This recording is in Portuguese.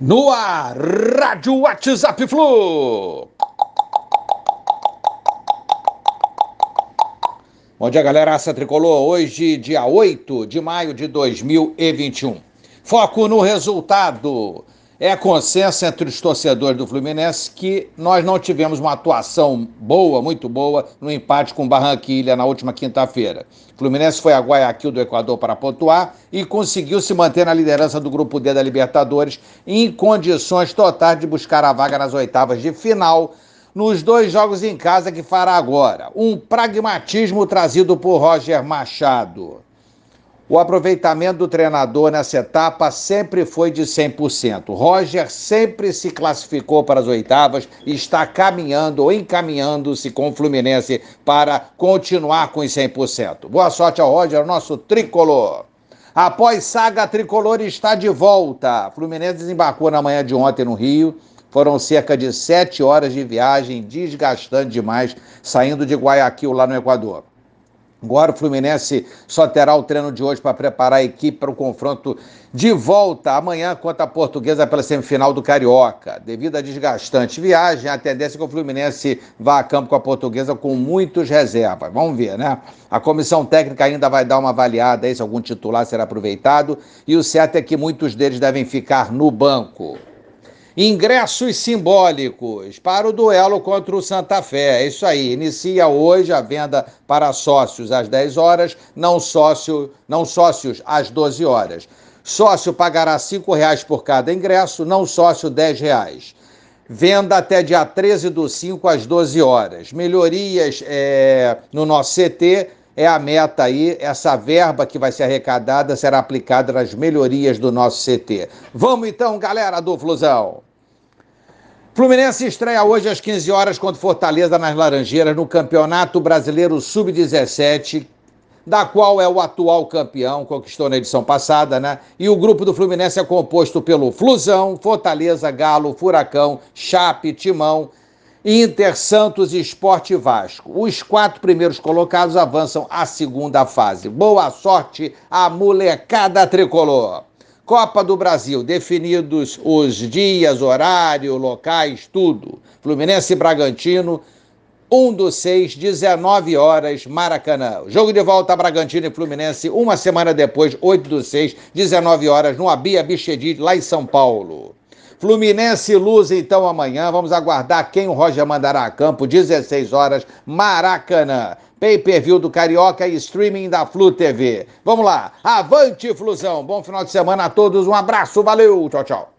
No ar, Rádio WhatsApp Flu. Bom dia, galera. Raça Tricolor. Hoje, dia 8 de maio de 2021. Foco no resultado. É consenso entre os torcedores do Fluminense que nós não tivemos uma atuação boa, muito boa, no empate com Barranquilha na última quinta-feira. O Fluminense foi a Guayaquil do Equador para pontuar e conseguiu se manter na liderança do Grupo D da Libertadores em condições totais de buscar a vaga nas oitavas de final nos dois jogos em casa que fará agora. Um pragmatismo trazido por Roger Machado. O aproveitamento do treinador nessa etapa sempre foi de 100%. Roger sempre se classificou para as oitavas e está caminhando ou encaminhando-se com o Fluminense para continuar com os 100%. Boa sorte ao Roger, nosso tricolor. Após saga tricolor está de volta. Fluminense desembarcou na manhã de ontem no Rio. Foram cerca de sete horas de viagem, desgastante demais, saindo de Guayaquil, lá no Equador. Agora o Fluminense só terá o treino de hoje para preparar a equipe para o confronto de volta amanhã contra a Portuguesa pela semifinal do Carioca. Devido à desgastante viagem, a tendência é que o Fluminense vá a campo com a Portuguesa com muitas reservas. Vamos ver, né? A comissão técnica ainda vai dar uma avaliada aí se algum titular será aproveitado e o certo é que muitos deles devem ficar no banco. Ingressos simbólicos para o duelo contra o Santa Fé. É isso aí. Inicia hoje a venda para sócios às 10 horas, não, sócio, não sócios às 12 horas. Sócio pagará R$ reais por cada ingresso, não sócio R$ reais. Venda até dia 13 do 5 às 12 horas. Melhorias é, no nosso CT é a meta aí, essa verba que vai ser arrecadada será aplicada nas melhorias do nosso CT. Vamos então, galera do Flusão. Fluminense estreia hoje às 15 horas contra Fortaleza nas Laranjeiras no Campeonato Brasileiro Sub-17, da qual é o atual campeão, conquistou na edição passada, né? E o grupo do Fluminense é composto pelo Flusão, Fortaleza, Galo, Furacão, Chape, Timão, Inter, Santos e Esporte Vasco. Os quatro primeiros colocados avançam à segunda fase. Boa sorte à molecada tricolor. Copa do Brasil, definidos os dias, horário, locais, tudo. Fluminense e Bragantino, 1 do 6, 19 horas, Maracanã. Jogo de volta Bragantino e Fluminense, uma semana depois, 8 do 6, 19 horas, no Abia Bichedi, lá em São Paulo. Fluminense Luz, então, amanhã. Vamos aguardar quem o Roger mandará a campo, 16 horas, Maracanã. Pay-per-view do Carioca e streaming da Flu TV. Vamos lá, avante Flusão. Bom final de semana a todos, um abraço, valeu, tchau, tchau.